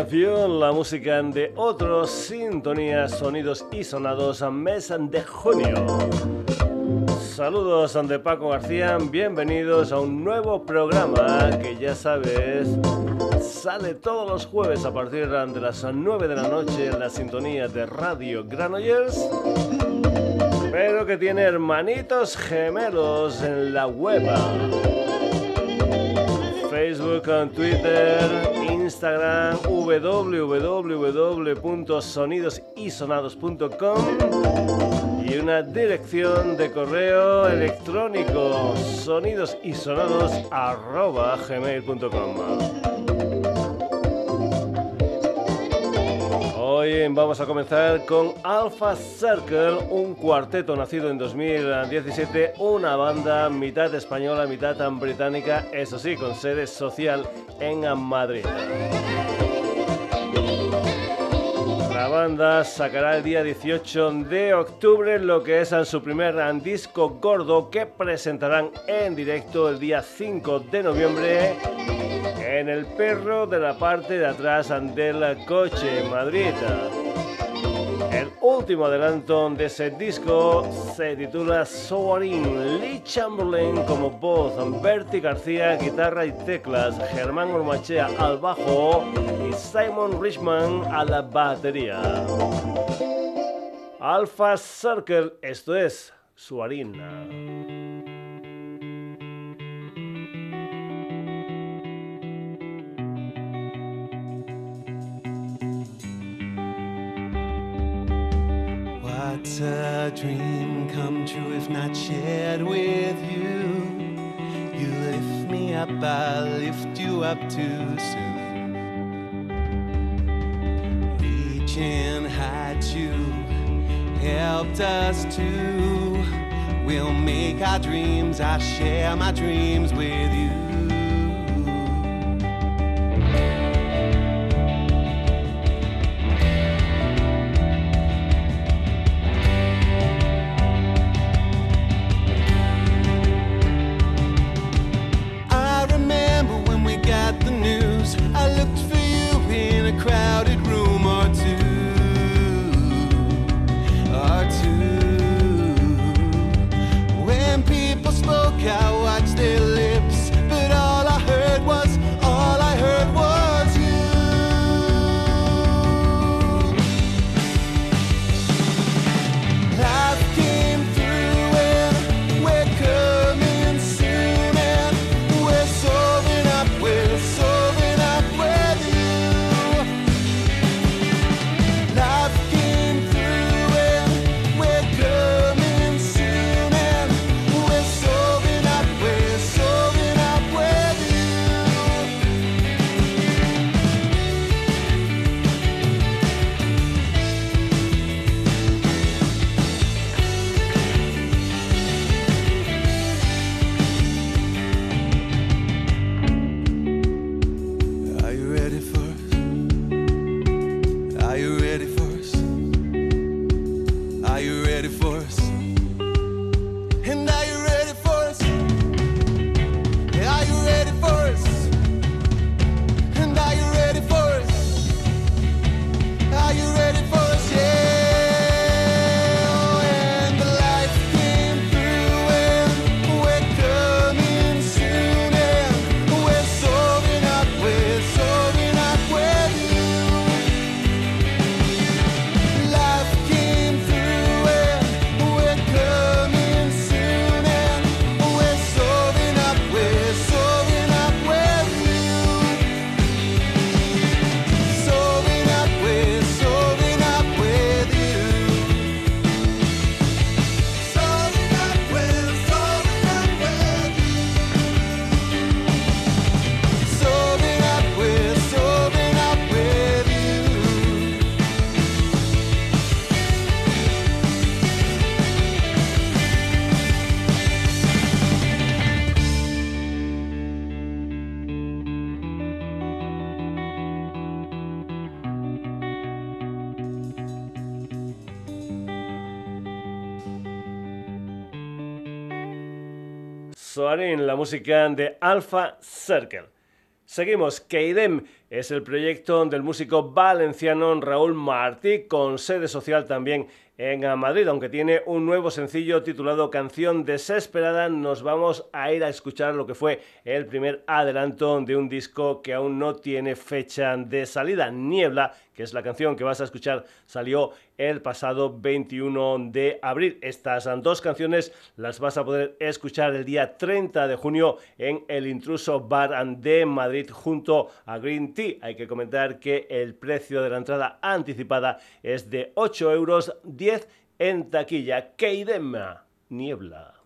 La música de otros sintonías, sonidos y sonados a mes de junio. Saludos de Paco García, bienvenidos a un nuevo programa que ya sabes sale todos los jueves a partir de las 9 de la noche en la sintonía de Radio Granollers, pero que tiene hermanitos gemelos en la web. Facebook, Twitter, Instagram, www.sonidosisonados.com y una dirección de correo electrónico sonidosisonados.gmail.com Vamos a comenzar con Alpha Circle, un cuarteto nacido en 2017, una banda mitad española, mitad británica, eso sí, con sede social en Madrid. La banda sacará el día 18 de octubre lo que es su primer disco gordo que presentarán en directo el día 5 de noviembre en el perro de la parte de atrás del coche Madrid. El último adelanto de ese disco se titula Soaring. Lee Chamberlain como voz, Bertie García guitarra y teclas, Germán Ormachea al bajo y Simon Richman a la batería. Alpha Circle, esto es Suarin. What's a dream come true if not shared with you? You lift me up, I lift you up too soon. Reaching high to helped us to. We'll make our dreams, I share my dreams with you. En la música de Alpha Circle. Seguimos, Keidem Es el proyecto del músico valenciano Raúl Martí, con sede social también en Madrid, aunque tiene un nuevo sencillo titulado Canción Desesperada, nos vamos a ir a escuchar lo que fue el primer adelanto de un disco que aún no tiene fecha de salida, Niebla, que es la canción que vas a escuchar, salió el pasado 21 de abril. Estas dos canciones las vas a poder escuchar el día 30 de junio en el Intruso Bar de Madrid junto a Green Tea. Hay que comentar que el precio de la entrada anticipada es de 8 euros en taquilla. Keidema, niebla.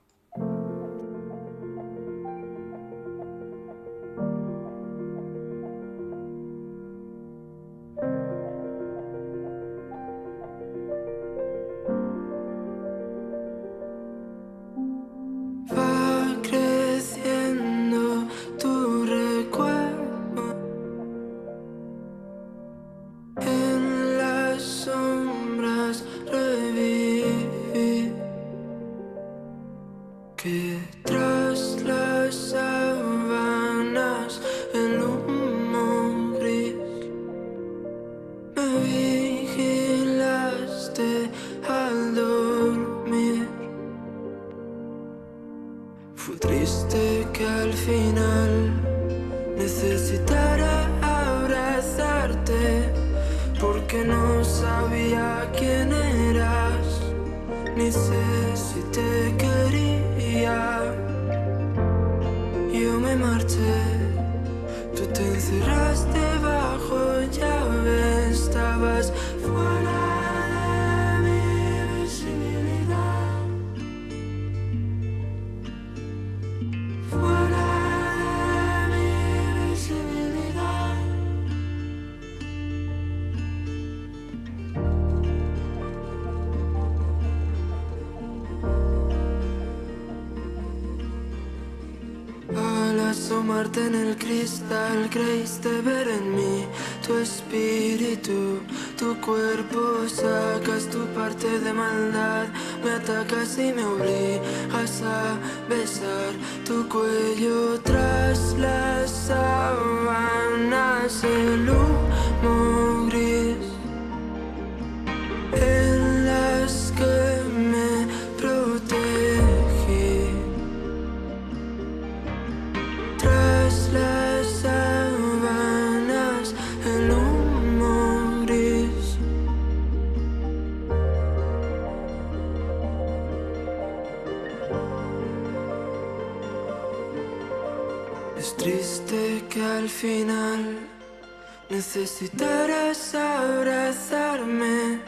Necesitarás abrazarme,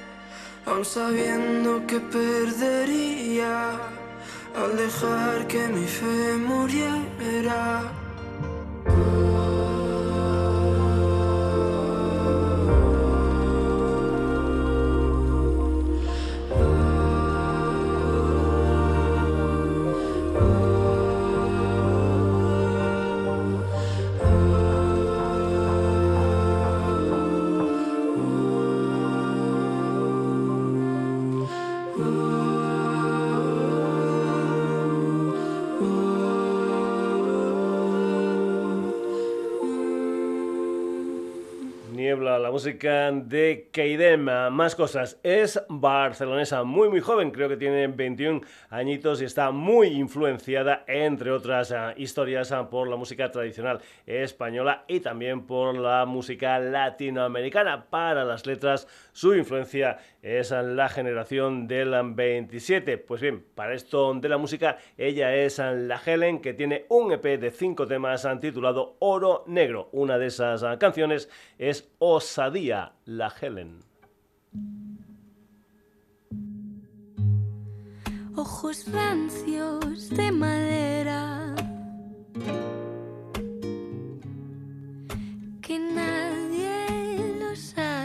aun sabiendo que perdería al dejar que mi fe muriera. Música de Keidem. Más cosas. Es barcelonesa, muy muy joven, creo que tiene 21 añitos y está muy influenciada, entre otras ah, historias, ah, por la música tradicional española y también por la música latinoamericana. Para las letras, su influencia es la generación del 27. Pues bien, para esto de la música, ella es la Helen, que tiene un EP de 5 temas titulado Oro Negro. Una de esas ah, canciones es Osadía, la Helen. Ojos rancios de madera que nadie los hace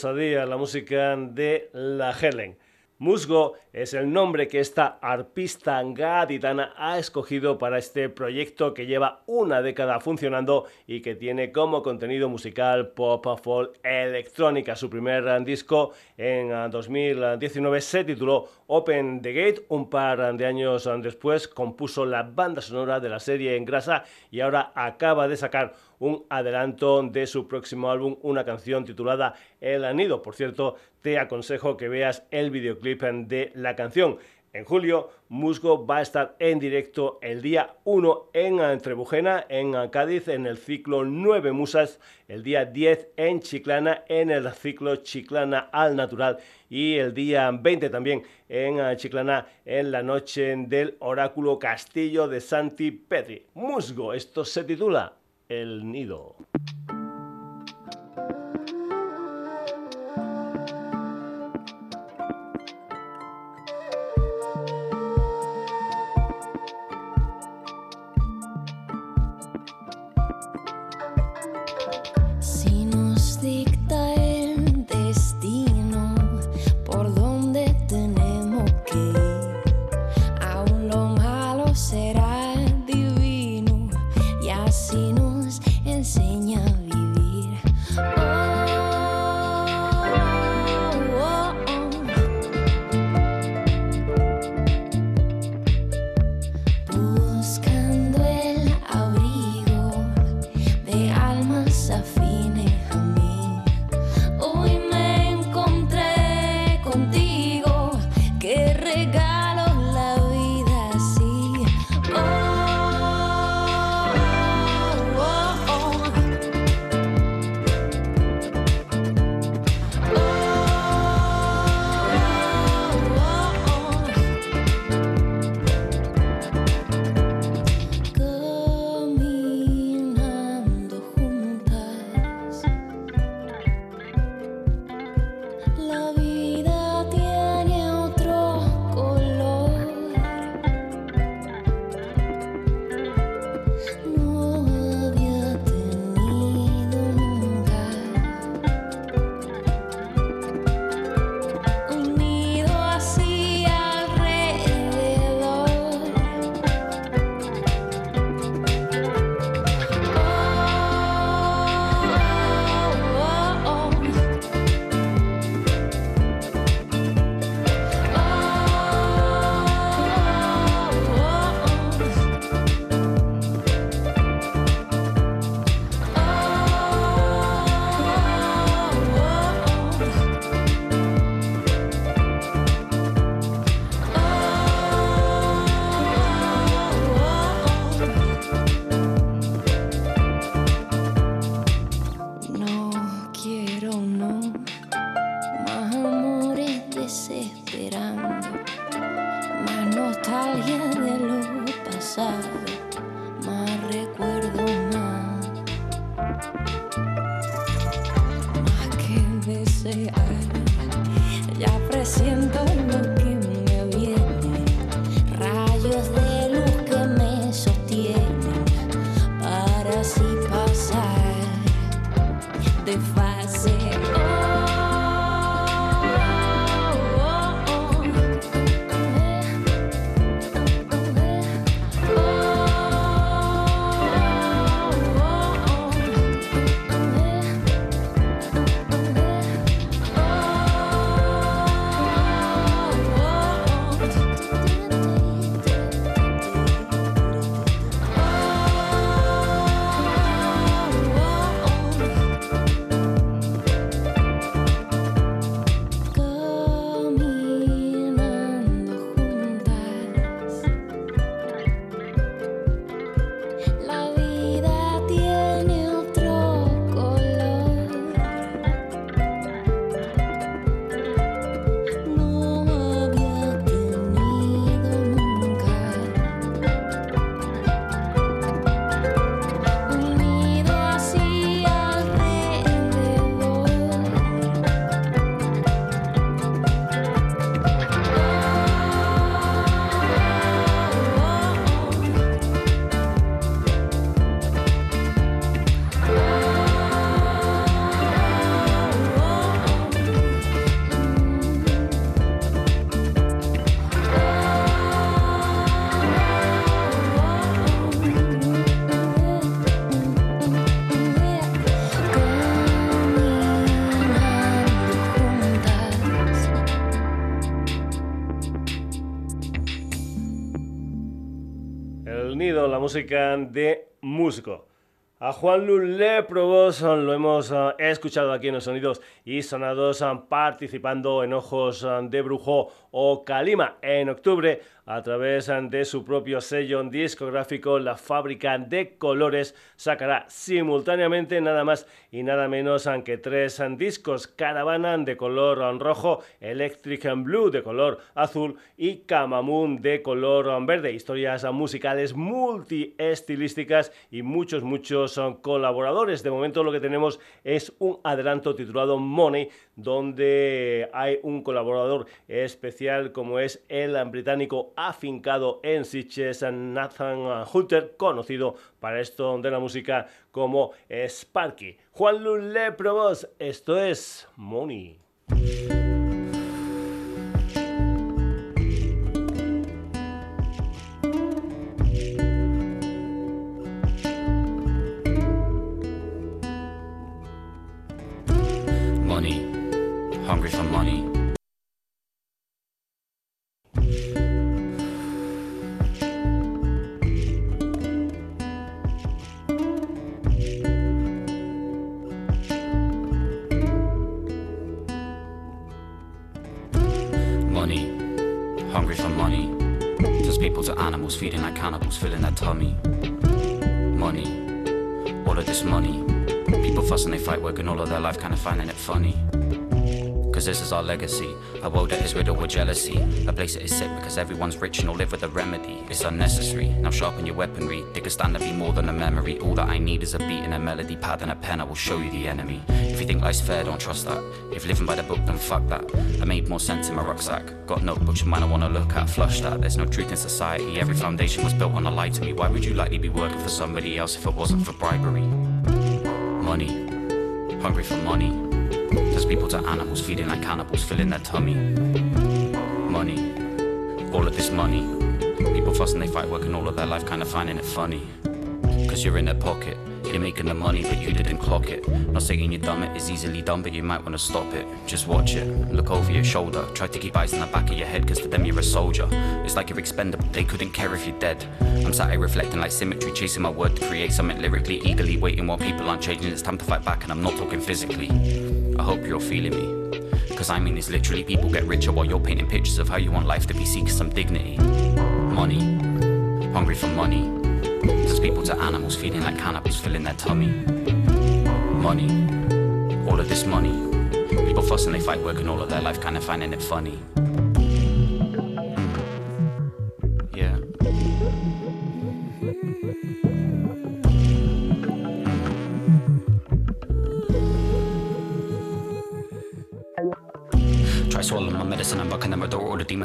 Osadía, la música de la Helen. Musgo es el nombre que esta arpista gaditana ha escogido para este proyecto que lleva una década funcionando y que tiene como contenido musical pop, folk, electrónica. Su primer disco en 2019 se tituló Open the Gate. Un par de años después compuso la banda sonora de la serie En Grasa y ahora acaba de sacar un adelanto de su próximo álbum, una canción titulada El Anido. Por cierto, te aconsejo que veas el videoclip de la canción. En julio, Musgo va a estar en directo el día 1 en Trebujena, en Cádiz, en el ciclo 9 Musas, el día 10 en Chiclana, en el ciclo Chiclana al Natural y el día 20 también en Chiclana, en la noche del Oráculo Castillo de Santi Petri. Musgo, esto se titula El Nido. De músico. A Juan Le Probos lo hemos uh, escuchado aquí en los sonidos y sonados uh, participando en Ojos uh, de Brujo o Kalima en octubre a través de su propio sello discográfico La Fábrica de Colores sacará simultáneamente nada más y nada menos que tres discos Caravana de color rojo, Electric and Blue de color azul y Kamamoon de color verde. Historias musicales multiestilísticas y muchos, muchos colaboradores. De momento lo que tenemos es un adelanto titulado Money donde hay un colaborador especial como es el británico afincado en Sitges, Nathan Hunter, conocido para esto de la música como Sparky. Juan Lule Probos, esto es Money. animals, feeding like cannibals, filling their tummy. Money, all of this money. People fussing, they fight, working all of their life, kinda finding it funny our legacy. A world that is riddled with jealousy. A place that is sick because everyone's rich and all live with a remedy. It's unnecessary. Now sharpen your weaponry. They could stand to be more than a memory. All that I need is a beat and a melody, pad and a pen. I will show you the enemy. If you think life's fair, don't trust that. If living by the book, then fuck that. I made more sense in my rucksack. Got notebooks you might not wanna look at, flush that. There's no truth in society. Every foundation was built on a lie to me. Why would you likely be working for somebody else if it wasn't for bribery? Money. Hungry for money Turns people to animals, feeding like cannibals, filling their tummy. Money, all of this money. People fuss and they fight, working all of their life, kinda finding it funny. Cause you're in their pocket. You're making the money, but you didn't clock it. Not saying you're dumb, it is easily done, but you might wanna stop it. Just watch it, look over your shoulder. Try to keep eyes in the back of your head, cause for them you're a soldier. It's like you're expendable, they couldn't care if you're dead. I'm sat here reflecting like symmetry, chasing my word to create something lyrically, eagerly waiting while people aren't changing. It's time to fight back, and I'm not talking physically. I hope you're feeling me. Cause I mean, it's literally people get richer while you're painting pictures of how you want life to be, Seek some dignity. Money, hungry for money turns people to animals, feeding like cannibals, filling their tummy. Money, all of this money. People fuss and they fight, working all of their life, kinda finding it funny.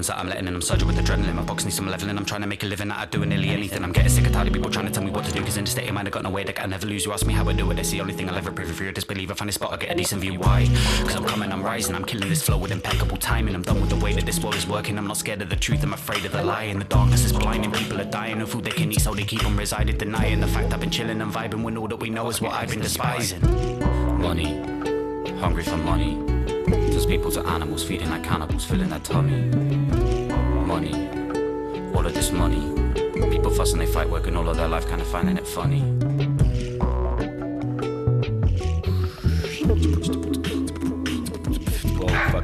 That I'm letting in. I'm surging with adrenaline. My box needs some leveling. I'm trying to make a living out of doing nearly anything. I'm getting sick of tired of people trying to tell me what to do. Cause in the state of mind, I got no way that I never lose. You ask me how I do it, it's the only thing I'll ever prove. If you're a disbeliever, find a spot, I get a decent view. Why? Cause I'm coming, I'm rising. I'm killing this flow with impeccable timing. I'm done with the way that this world is working. I'm not scared of the truth, I'm afraid of the lie. And the darkness is blinding. People are dying of food they can eat, so they keep on residing. Denying the fact I've been chilling and vibing when all that we know is what I've been despising. Money, hungry for money Turns people to animals, feeding like cannibals, filling their tummy. Money, all of this money. People fuss and they fight, working all of their life, kinda finding it funny. Oh,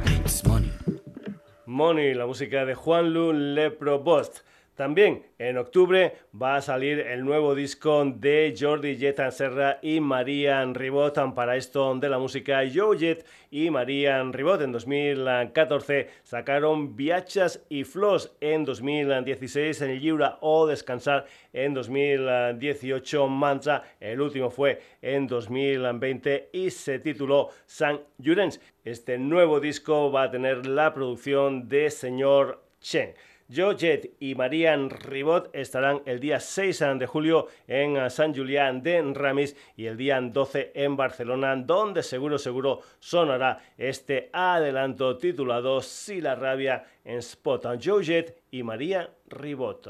money, la música de Juan Lu Leprobost. También en octubre va a salir el nuevo disco de Jordi Jet Serra y Marian Ribot para esto de la música. Joe Jet y Marian Ribot en 2014 sacaron Viachas y Floss en 2016 en el Yura o Descansar en 2018 Mantra. El último fue en 2020 y se tituló San Jurens. Este nuevo disco va a tener la producción de señor Chen. Joe Jett y Marian Ribot estarán el día 6 de julio en San Julián de Ramis y el día 12 en Barcelona, donde seguro, seguro sonará este adelanto titulado Si la rabia en Spot. Joe Jett y María Ribot.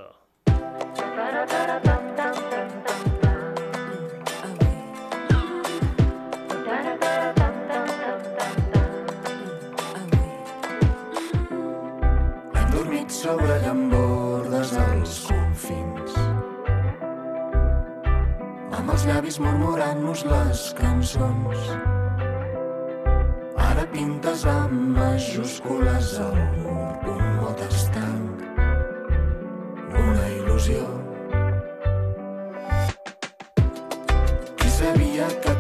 Llavis murmurant-nos les cançons. Ara pintes amb majúscules al mur un mot estanc, una il·lusió. Qui sabia que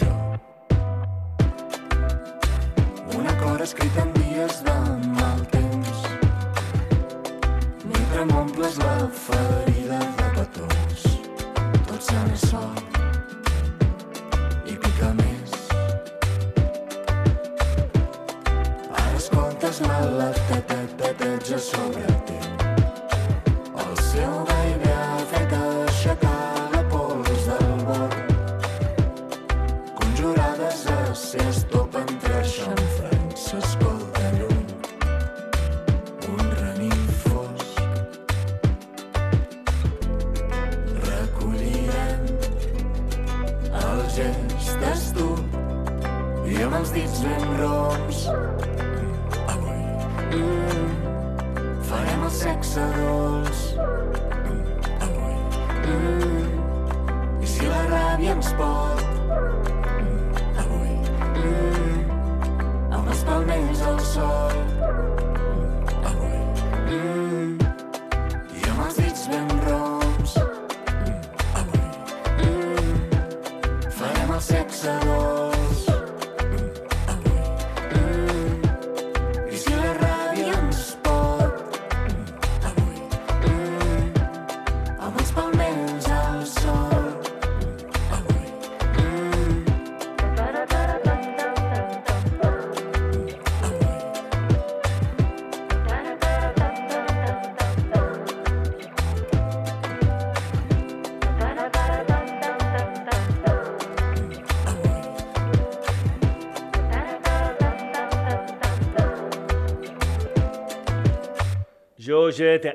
això. Un acord escrit en dies de mal temps, mentre m'omples la ferida de petons, tot se n'és sol i pica més. Ara escoltes la la ta ta ta ta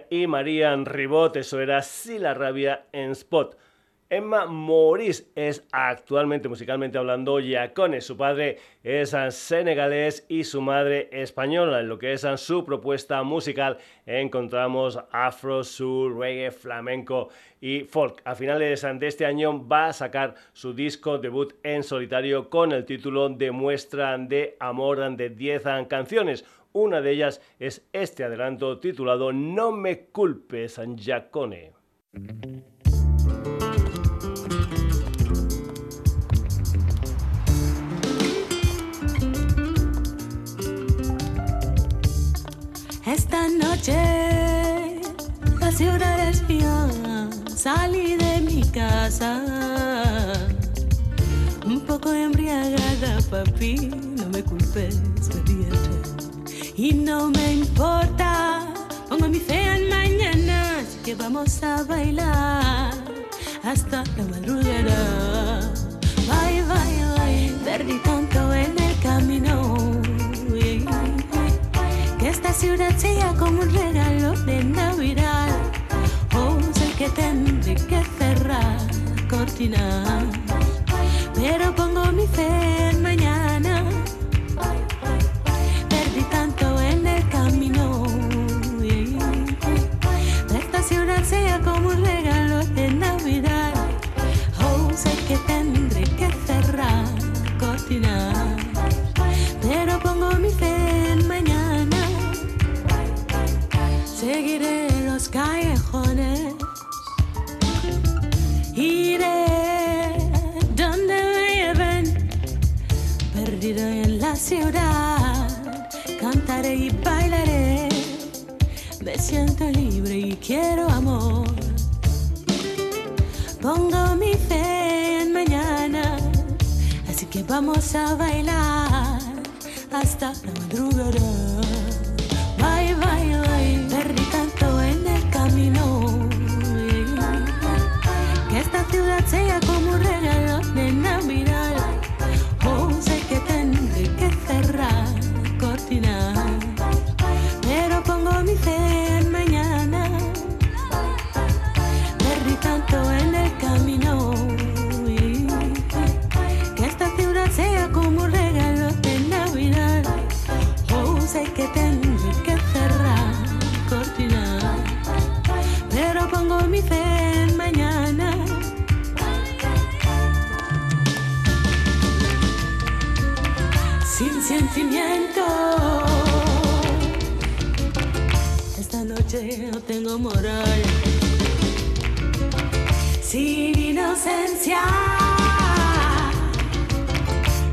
Y Marian Ribot, eso era Si la rabia en Spot. Emma Maurice es actualmente, musicalmente hablando, yacone. Su padre es senegalés y su madre española. En lo que es su propuesta musical encontramos afro, soul, reggae, flamenco y folk. A finales de este año va a sacar su disco debut en solitario con el título de Muestra de Amor de 10 canciones. Una de ellas es este adelanto titulado No me culpes, Yacone. Esta noche la ciudad es mía, salí de mi casa un poco embriagada, papi, no me culpes, obediente. Y no me importa, pongo mi fe en mañana, que vamos a bailar hasta la madrugada. Bye, bye, bye, perdí tanto en el camino. Que esta ciudad sea como un regalo de Navidad. Oh, sé que tendré que cerrar cortinas, pero pongo mi fe en mañana. sea como un regalo de Navidad. Oh, sé que tendré que cerrar, cocinar, pero pongo mi fe en mañana. Seguiré los callejones, iré donde me lleven, perdido en la ciudad, cantaré y bailaré. Me siento libre y quiero que vamos a bailar hasta la madrugada. No tengo moral. Sin inocencia.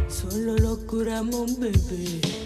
Solo locura, mon bebé.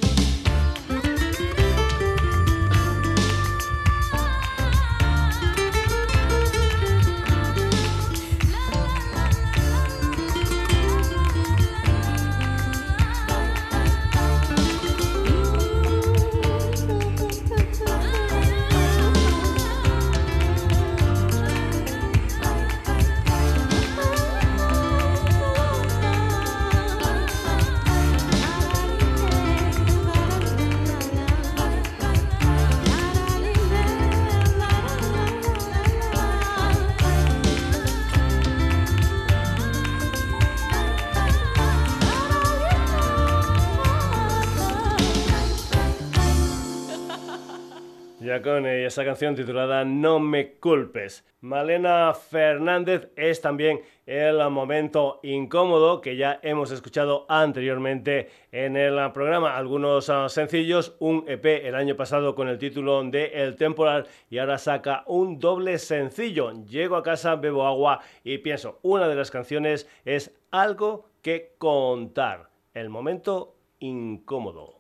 Con eh, esa canción titulada No me culpes. Malena Fernández es también el momento incómodo que ya hemos escuchado anteriormente en el programa. Algunos ah, sencillos, un EP el año pasado con el título de El Temporal y ahora saca un doble sencillo. Llego a casa, bebo agua y pienso, una de las canciones es algo que contar. El momento incómodo.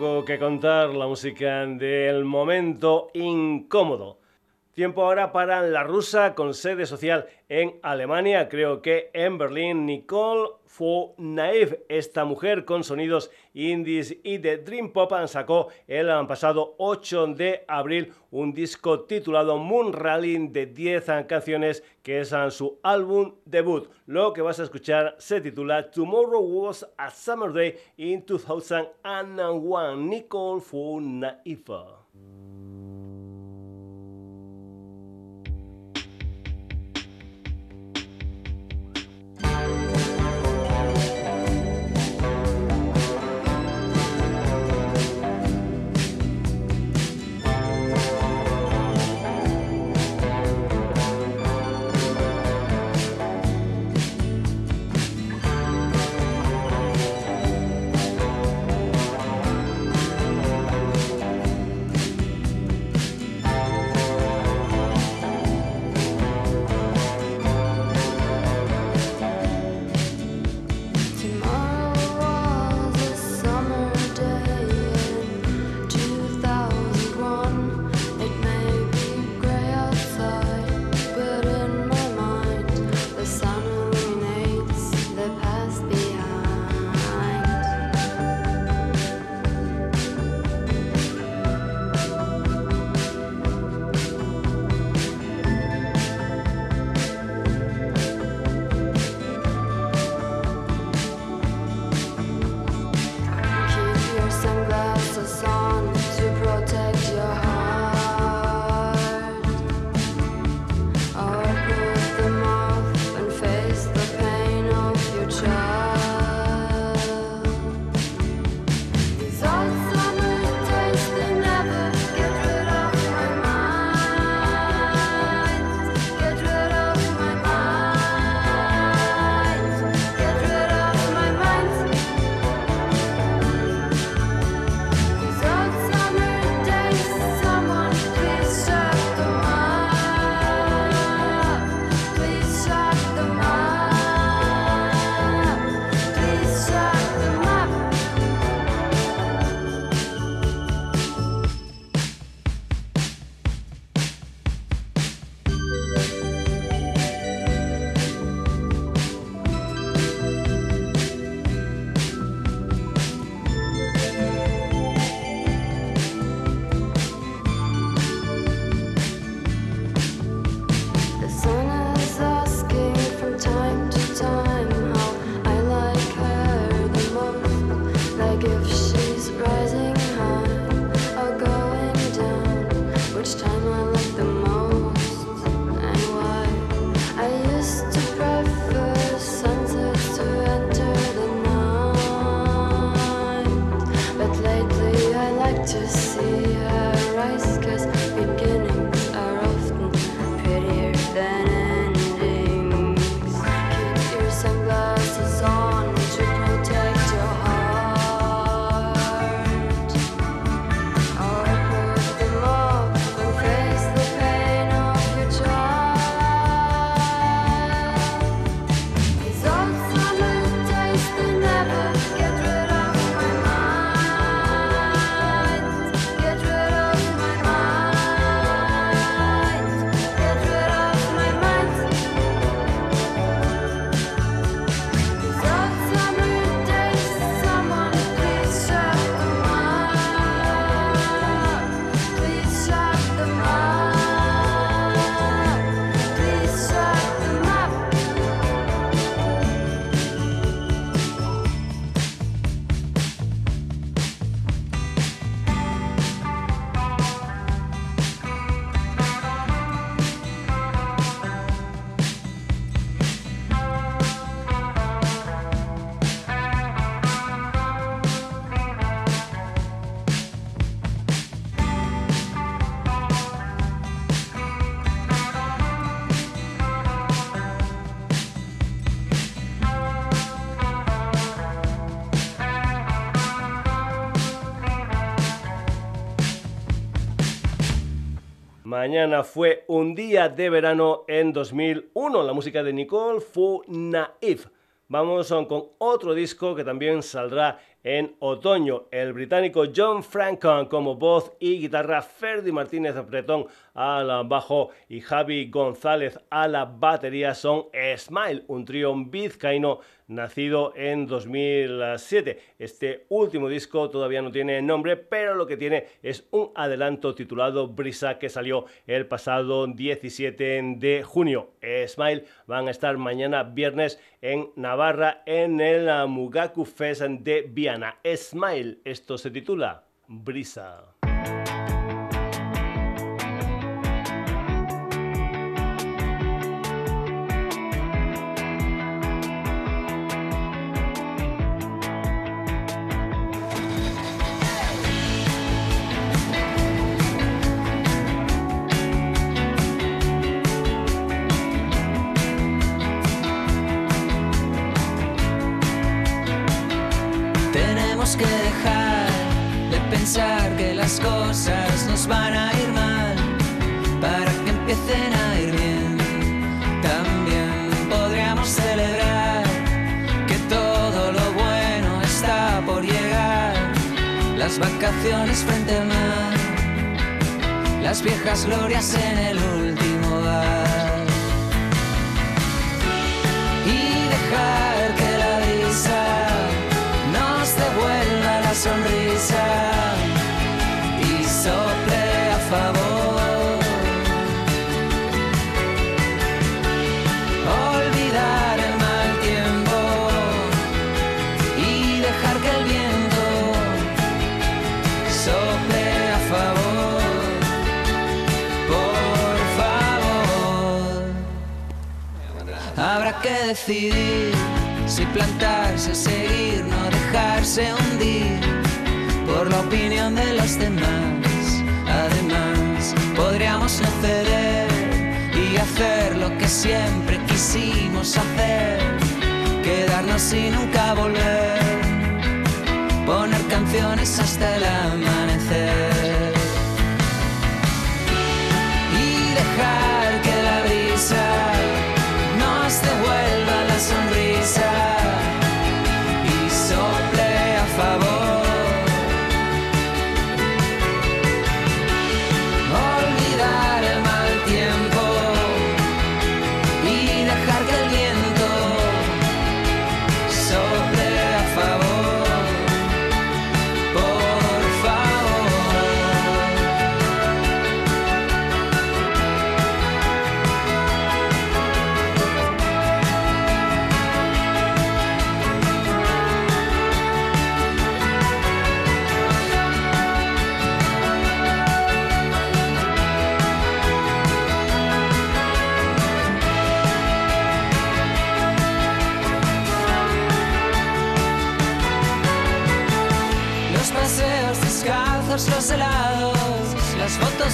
Que contar, la música del momento incómodo. Tiempo ahora para la rusa con sede social en Alemania, creo que en Berlín, Nicole Naive, esta mujer con sonidos indies y de Dream Pop, sacó el pasado 8 de abril un disco titulado Moon Rally de 10 canciones que es su álbum debut. Lo que vas a escuchar se titula Tomorrow Was a Summer Day in 2001, Nicole Naive. Mañana fue un día de verano en 2001, la música de Nicole Fu Naif. Vamos con otro disco que también saldrá en otoño. El británico John Franco como voz y guitarra, Ferdi Martínez Bretón al bajo y Javi González a la batería son Smile, un trío vizcaíno nacido en 2007. Este último disco todavía no tiene nombre, pero lo que tiene es un adelanto titulado Brisa que salió el pasado 17 de junio. Smile van a estar mañana viernes en Navarra en el Mugaku Fest de Viana. Smile, esto se titula Brisa. Que decidir si plantarse, seguir, no dejarse hundir por la opinión de los demás. Además, podríamos no ceder y hacer lo que siempre quisimos hacer, quedarnos y nunca volver, poner canciones hasta el amanecer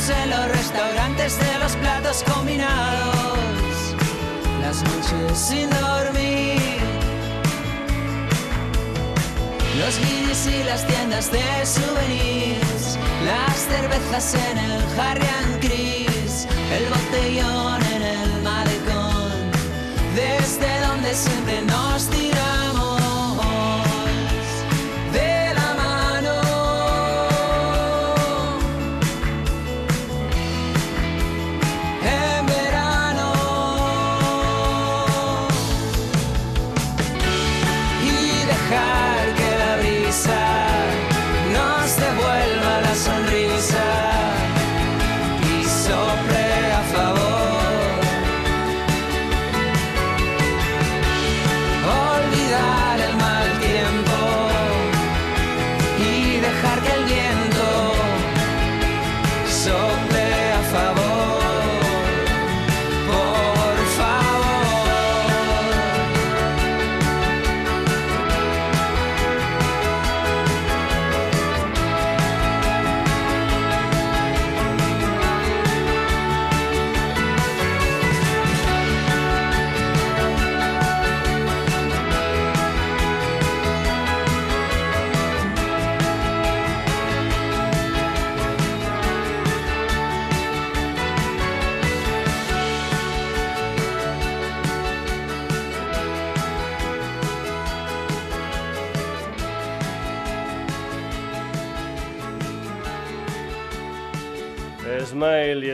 en los restaurantes de los platos combinados, las noches sin dormir, los minis y las tiendas de souvenirs, las cervezas en el Harry and Chris, el botellón en el malecón, desde donde siempre nos tiramos.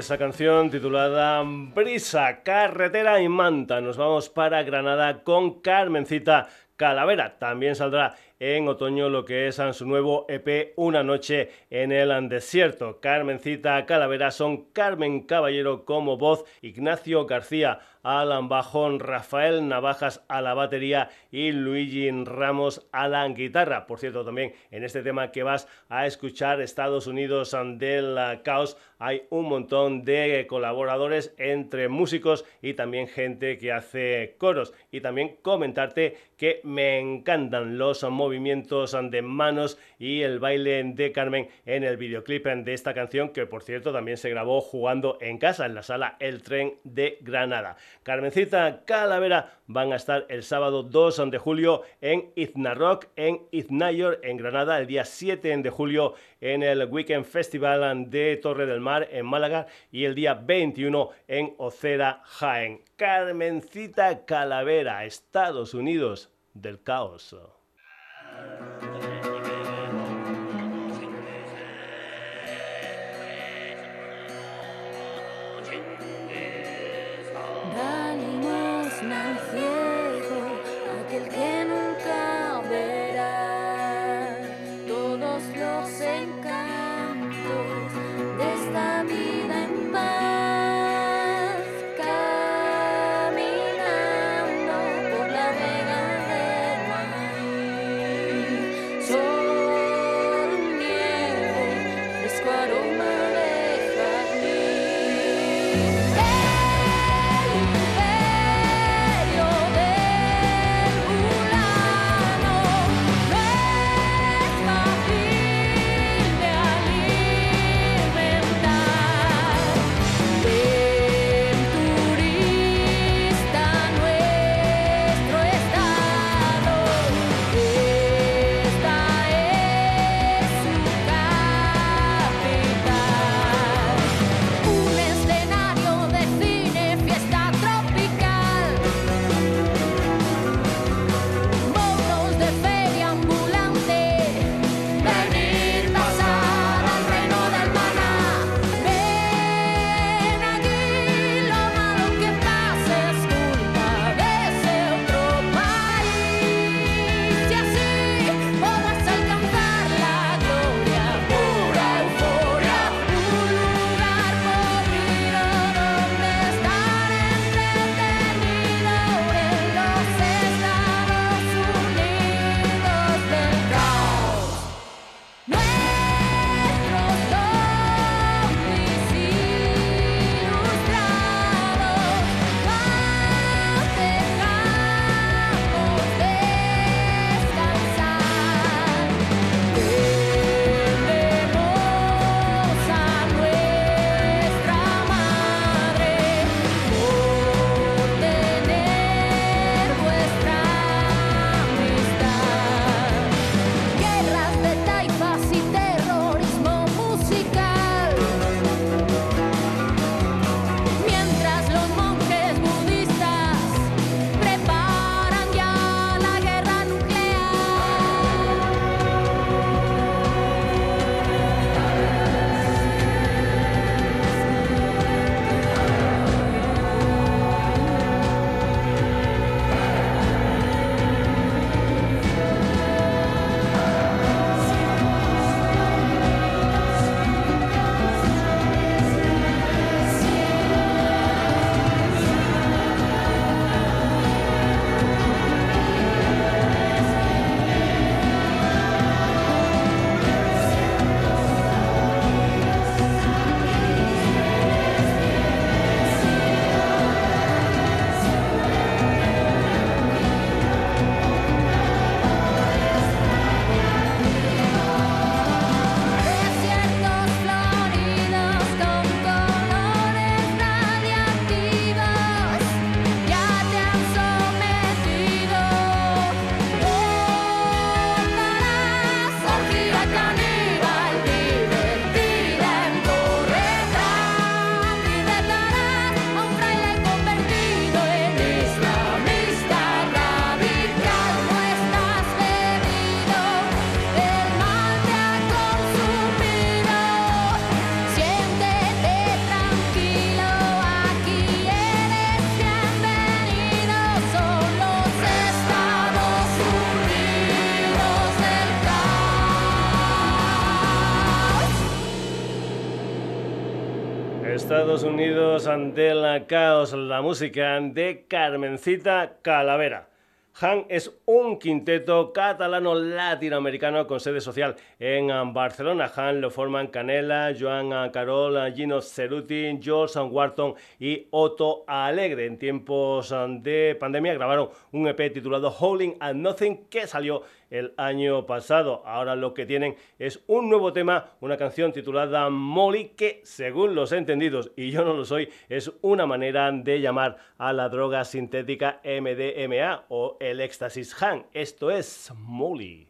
Esa canción titulada Brisa, Carretera y Manta. Nos vamos para Granada con Carmencita Calavera. También saldrá en otoño lo que es su nuevo EP Una noche en el desierto. Carmencita Calavera son Carmen Caballero como voz, Ignacio García Alan Bajón, Rafael Navajas a la batería y Luigi Ramos a la guitarra. Por cierto, también en este tema que vas a escuchar, Estados Unidos del caos, hay un montón de colaboradores entre músicos y también gente que hace coros. Y también comentarte que me encantan los movimientos de manos y el baile de Carmen en el videoclip de esta canción, que por cierto también se grabó jugando en casa, en la sala El Tren de Granada. Carmencita Calavera van a estar el sábado 2 de julio en Izna Rock, en Iznayor, en Granada, el día 7 de julio en el Weekend Festival de Torre del Mar, en Málaga, y el día 21 en Ocera, Jaén. Carmencita Calavera, Estados Unidos del caos. Unidos ante la caos, la música de Carmencita Calavera. Han es un quinteto catalano-latinoamericano con sede social en Barcelona. Han lo forman Canela, Joan Carol, Gino Ceruti, George Wharton y Otto Alegre. En tiempos de pandemia grabaron un EP titulado Holding and Nothing que salió el año pasado. Ahora lo que tienen es un nuevo tema, una canción titulada Molly, que según los entendidos, y yo no lo soy, es una manera de llamar a la droga sintética MDMA o el éxtasis Han. Esto es Molly.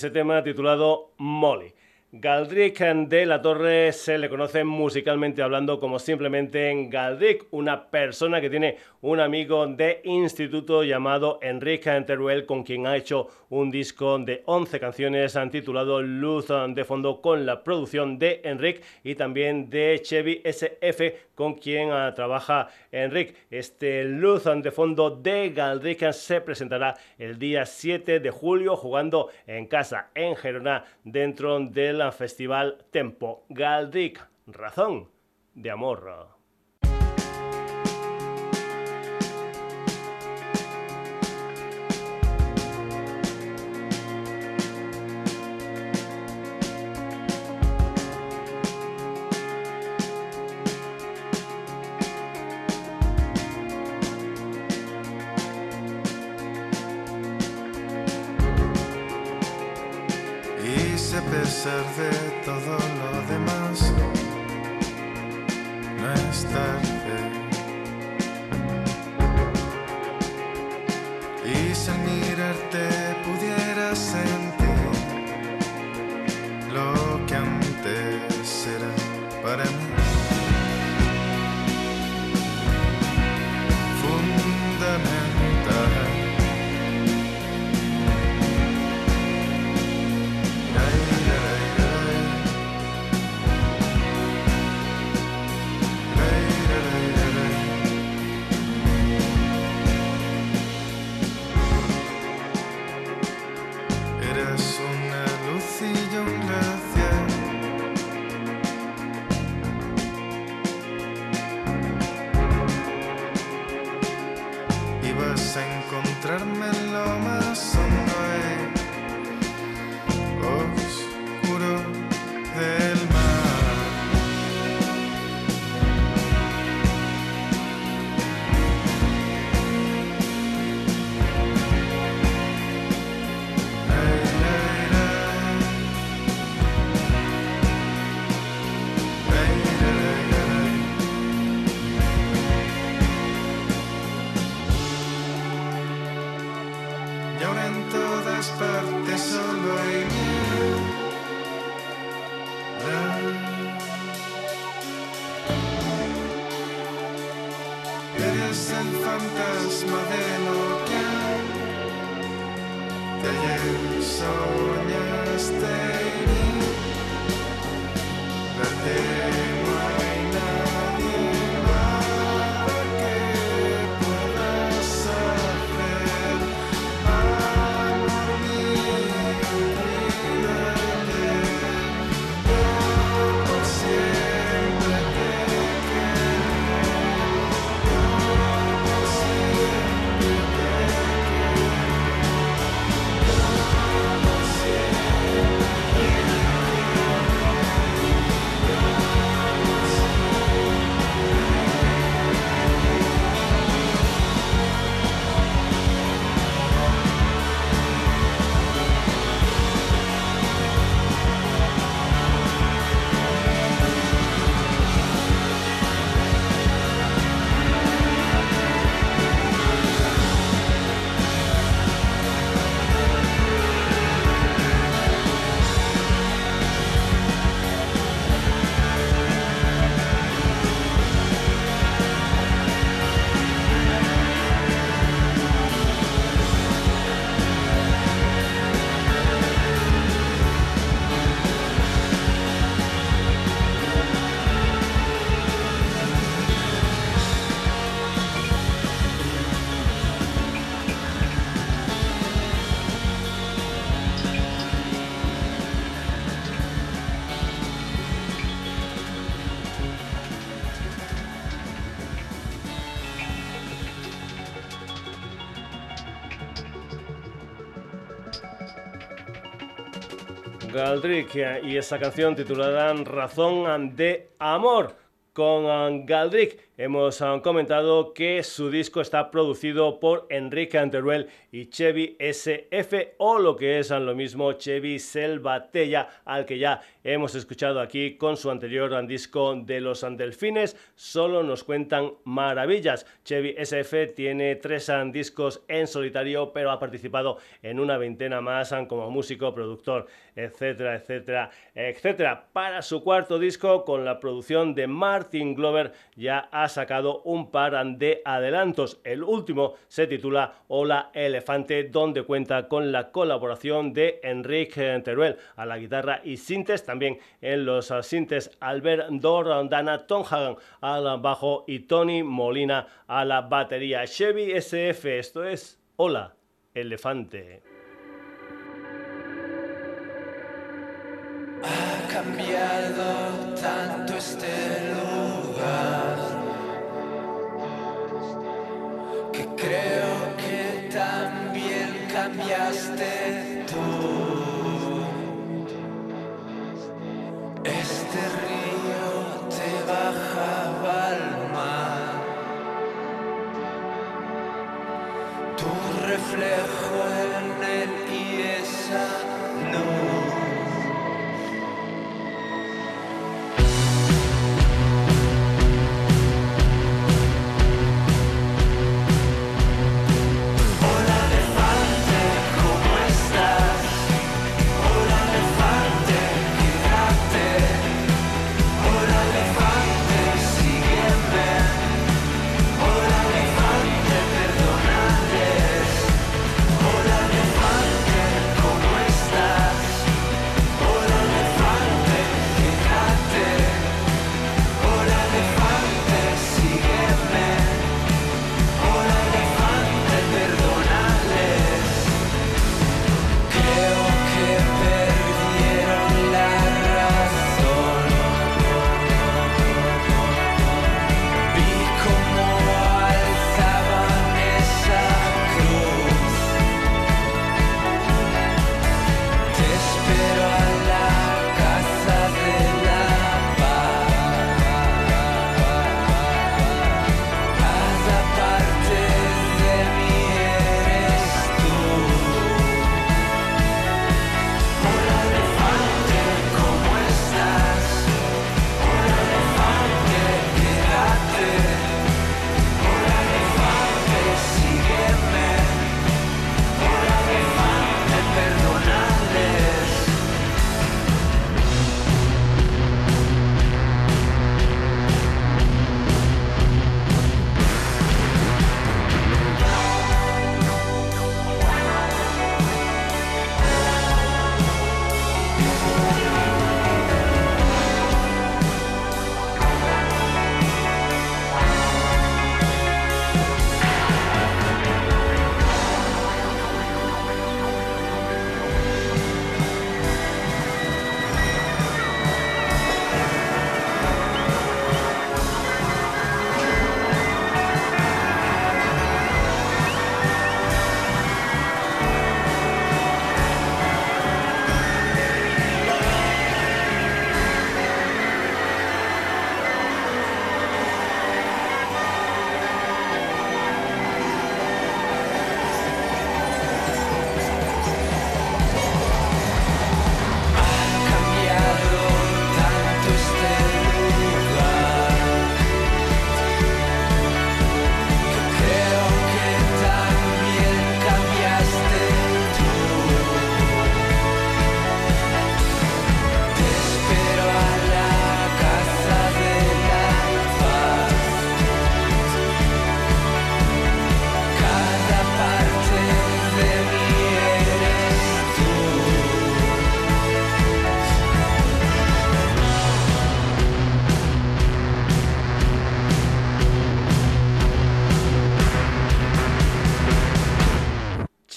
Ese tema titulado Molly. Galdrick de la Torre se le conoce musicalmente hablando como simplemente Galdrick, una persona que tiene un amigo de instituto llamado Enrique Teruel, con quien ha hecho un disco de 11 canciones titulado Luz de Fondo, con la producción de Enrique y también de Chevy SF, con quien ah, trabaja Enrique. Este Luz de Fondo de Galdrick se presentará el día 7 de julio jugando en casa en Gerona dentro del Festival Tempo Galdic, Razón de Amor. Y esa canción titulada Razón de Amor con Galdrick hemos ah, comentado que su disco está producido por Enrique Anteruel y Chevy SF o lo que es ah, lo mismo Chevy Selvatella al que ya hemos escuchado aquí con su anterior ah, disco de los Delfines solo nos cuentan maravillas. Chevy SF tiene tres discos en solitario pero ha participado en una veintena más como músico, productor, etcétera, etcétera, etcétera. Para su cuarto disco con la producción de Martin Glover ya ha sacado un par de adelantos. El último se titula Hola Elefante, donde cuenta con la colaboración de Enrique Teruel a la guitarra y sintes, también en los sintes Albert Dana Tom Hagan al bajo y Tony Molina a la batería. Chevy SF, esto es Hola Elefante. Ha cambiado tanto este lugar. Creo que también cambiaste tú. Este río te bajaba al mar. Tu reflejo en él y esa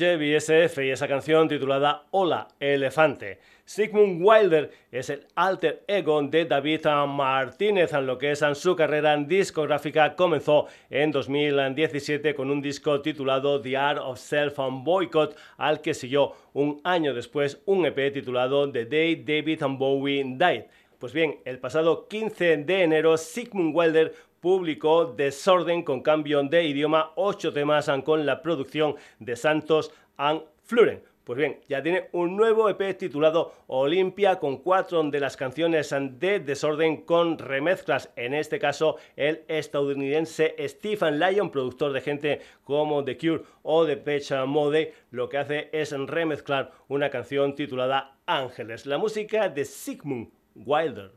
Y esa canción titulada Hola, Elefante. Sigmund Wilder es el alter ego de David Martínez, en lo que es en su carrera discográfica comenzó en 2017 con un disco titulado The Art of Self and Boycott, al que siguió un año después un EP titulado The Day David Bowie Died. Pues bien, el pasado 15 de enero Sigmund Wilder publicó Desorden con cambio de idioma, ocho temas con la producción de Santos and Fluren. Pues bien, ya tiene un nuevo EP titulado Olimpia con cuatro de las canciones de Desorden con remezclas. En este caso, el estadounidense Stephen Lyon, productor de gente como The Cure o The Pecha Mode, lo que hace es remezclar una canción titulada Ángeles, la música de Sigmund Wilder.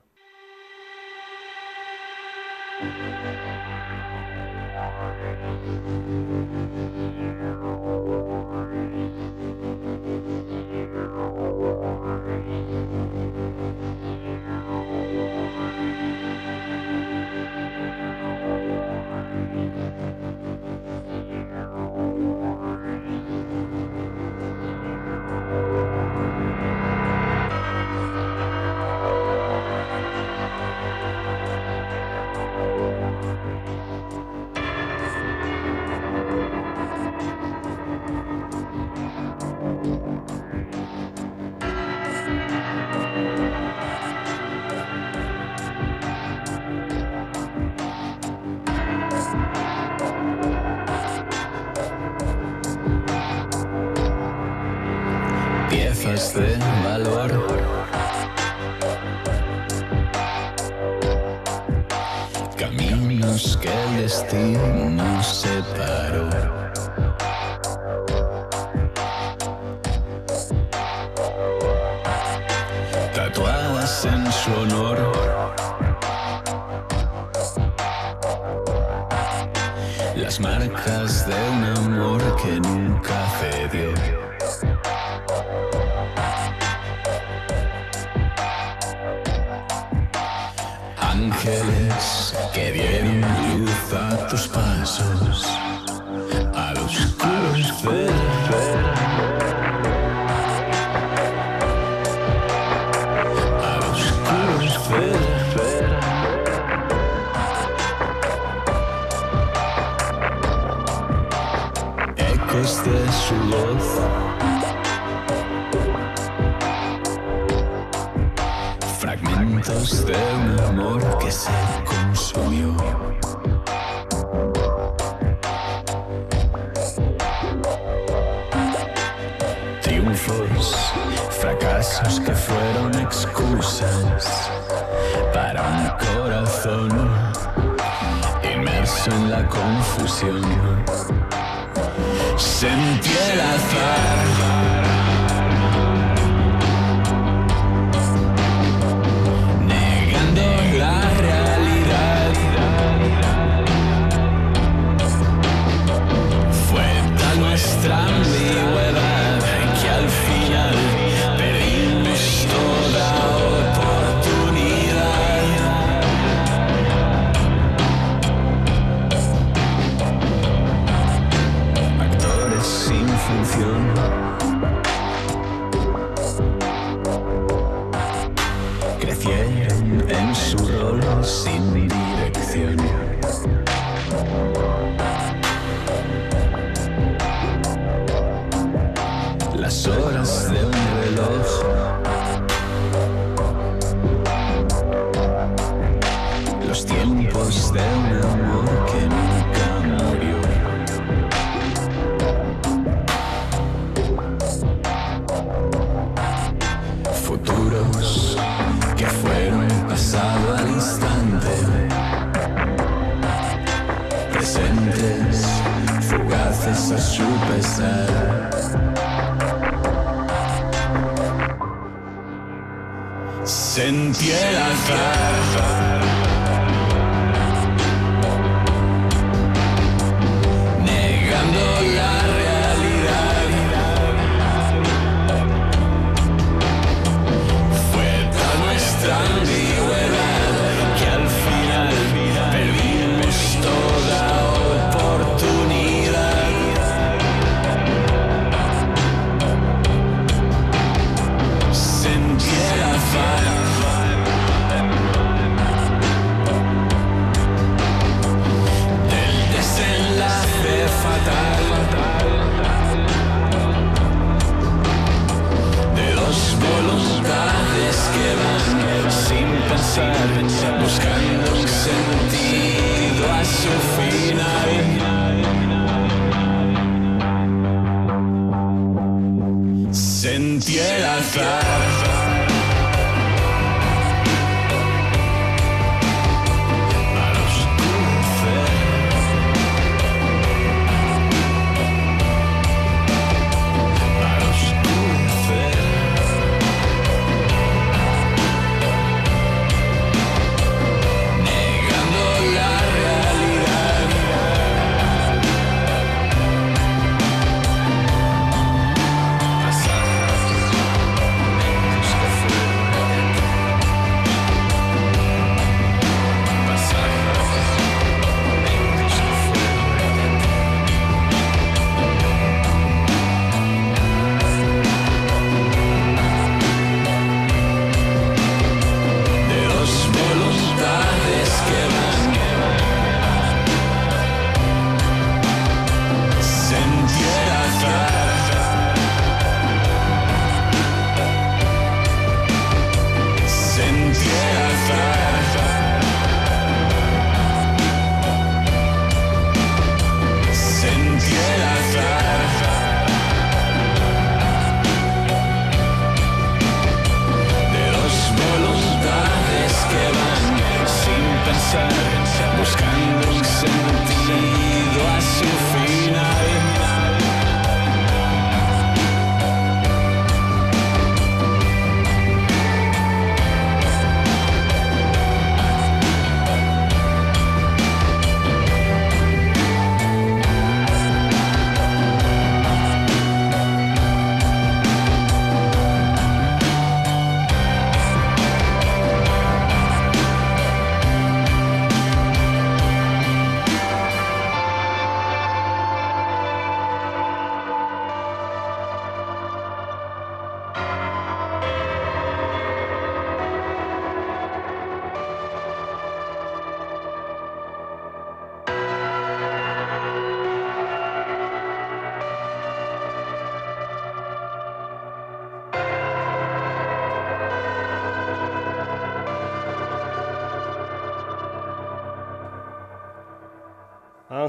Destino tus pasos, a los. A corazón inmerso en la confusión. Sentí el azar. quieras dar. buscando un sentido a su final. Sentí el azar.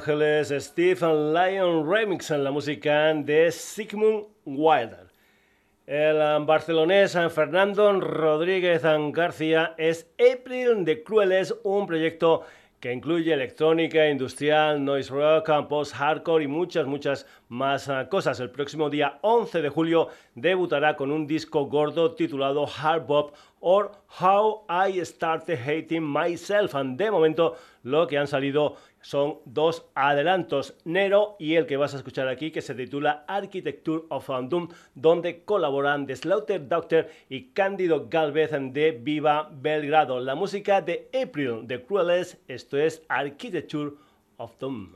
Stephen Lyon Remix en la música de Sigmund Wilder. El barcelonés Fernando Rodríguez García es April de Crueles, un proyecto que incluye electrónica, industrial, noise rock, post-hardcore y muchas, muchas más ah, cosas. El próximo día 11 de julio debutará con un disco gordo titulado Hard Bop or How I Started Hating Myself. de momento lo que han salido son dos adelantos, Nero y el que vas a escuchar aquí, que se titula Architecture of Doom, donde colaboran The Slaughter Doctor y Cándido Galvez de Viva Belgrado. La música de April de Crueles, esto es Architecture of Doom.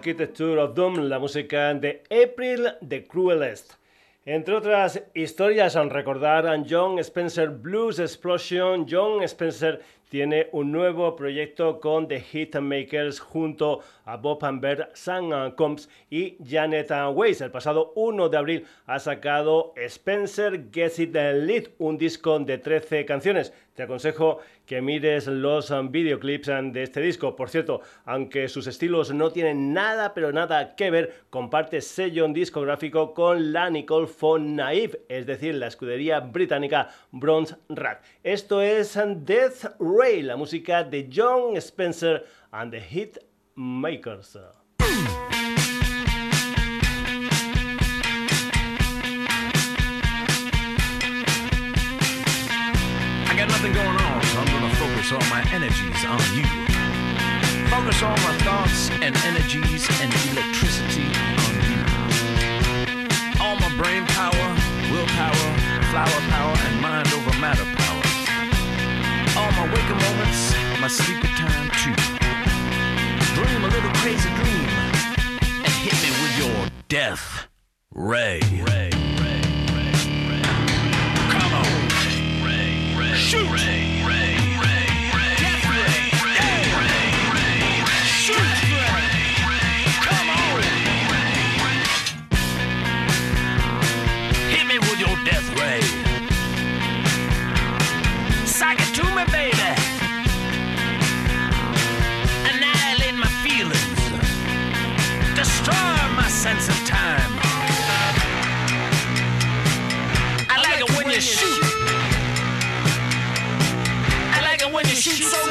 Architecture of Doom, la música de April the Cruelest. Entre otras historias, recordar a John Spencer Blues Explosion, John Spencer tiene un nuevo proyecto con The Hitmakers junto a Bob Amber, Sam Combs y Janet Weiss. El pasado 1 de abril ha sacado Spencer Gets It Lead, un disco de 13 canciones. Te aconsejo que mires los videoclips de este disco. Por cierto, aunque sus estilos no tienen nada, pero nada que ver, comparte sello discográfico con la Nicole von Naive, es decir, la escudería británica Bronze Rat. Esto es Death Ray, la música de John Spencer and the Hit Makers. Got nothing going on, so I'm gonna focus all my energies on you. Focus all my thoughts and energies and electricity on you. All my brain power, willpower, flower power, and mind over matter power. All my waking moments, my sleepy time too. Dream a little crazy dream and hit me with your death ray. ray. Shoot. Death ray. Shoot. Come on. Hit me with your death ray. It to me, baby. My feelings. Destroy my sense of time. I like it when you shoot. Fishing so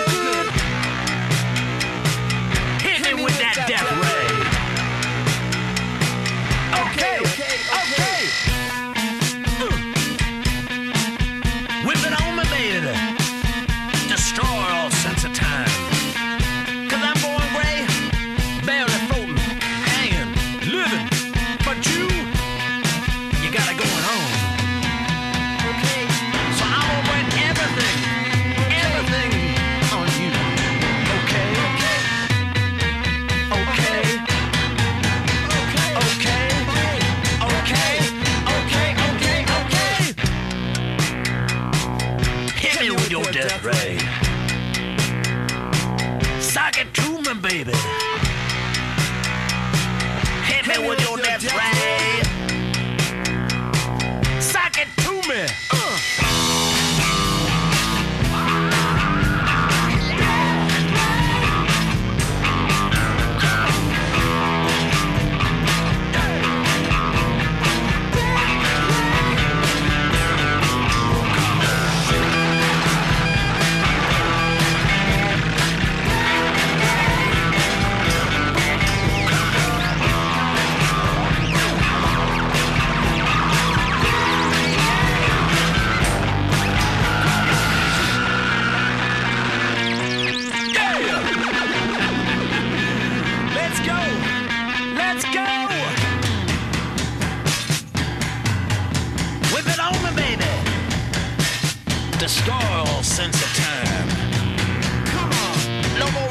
all sense of time. Come on! No more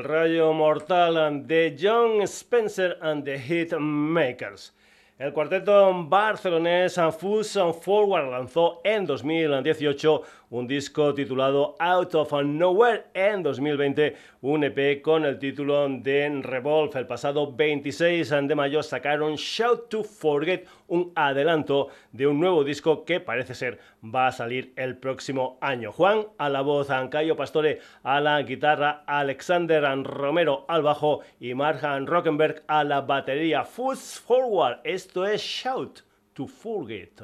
El rayo mortal de John Spencer and the Hitmakers. El cuarteto barcelonés Fusion Forward lanzó en 2018 un disco titulado Out of Nowhere en 2020, un EP con el título de Revolve. El pasado 26 de mayo sacaron Shout to Forget, un adelanto de un nuevo disco que parece ser va a salir el próximo año. Juan a la voz, Ancayo Pastore a la guitarra, Alexander Romero al bajo y Marjan Rockenberg a la batería. Foods Forward, esto es Shout to Forget.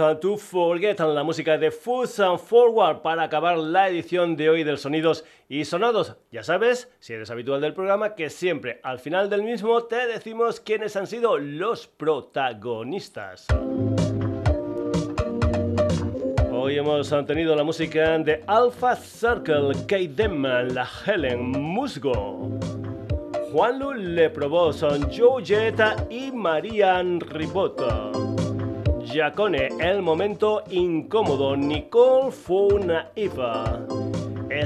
Out to Forget la música de Foods and Forward para acabar la edición de hoy del Sonidos y Sonados. Ya sabes, si eres habitual del programa, que siempre al final del mismo te decimos quiénes han sido los protagonistas. Hoy hemos tenido la música de Alpha Circle, Kate Denman, La Helen, Musgo. Juan Lu Le probó son Joe Jetta y Marian Ribota. Giacone, El Momento Incómodo, Nicole Funa Eva.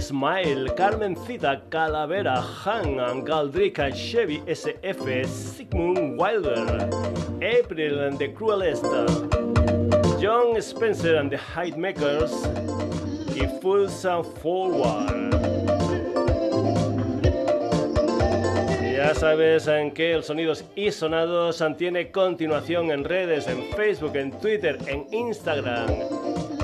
Smile, Carmencita, Calavera, Han, Galdrica, Chevy, SF, Sigmund Wilder, April and the Cruelest, John Spencer and the Makers y Fools and Forward. Ya sabes en que el Sonidos y Sonados tiene continuación en redes, en Facebook, en Twitter, en Instagram,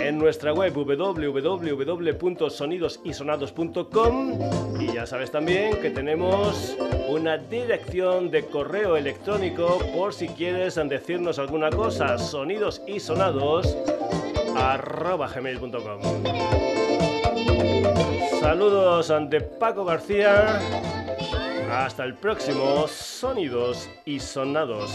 en nuestra web www.sonidosysonados.com y ya sabes también que tenemos una dirección de correo electrónico por si quieres decirnos alguna cosa, sonidos y sonados Saludos ante Paco García hasta el próximo Sonidos y Sonados.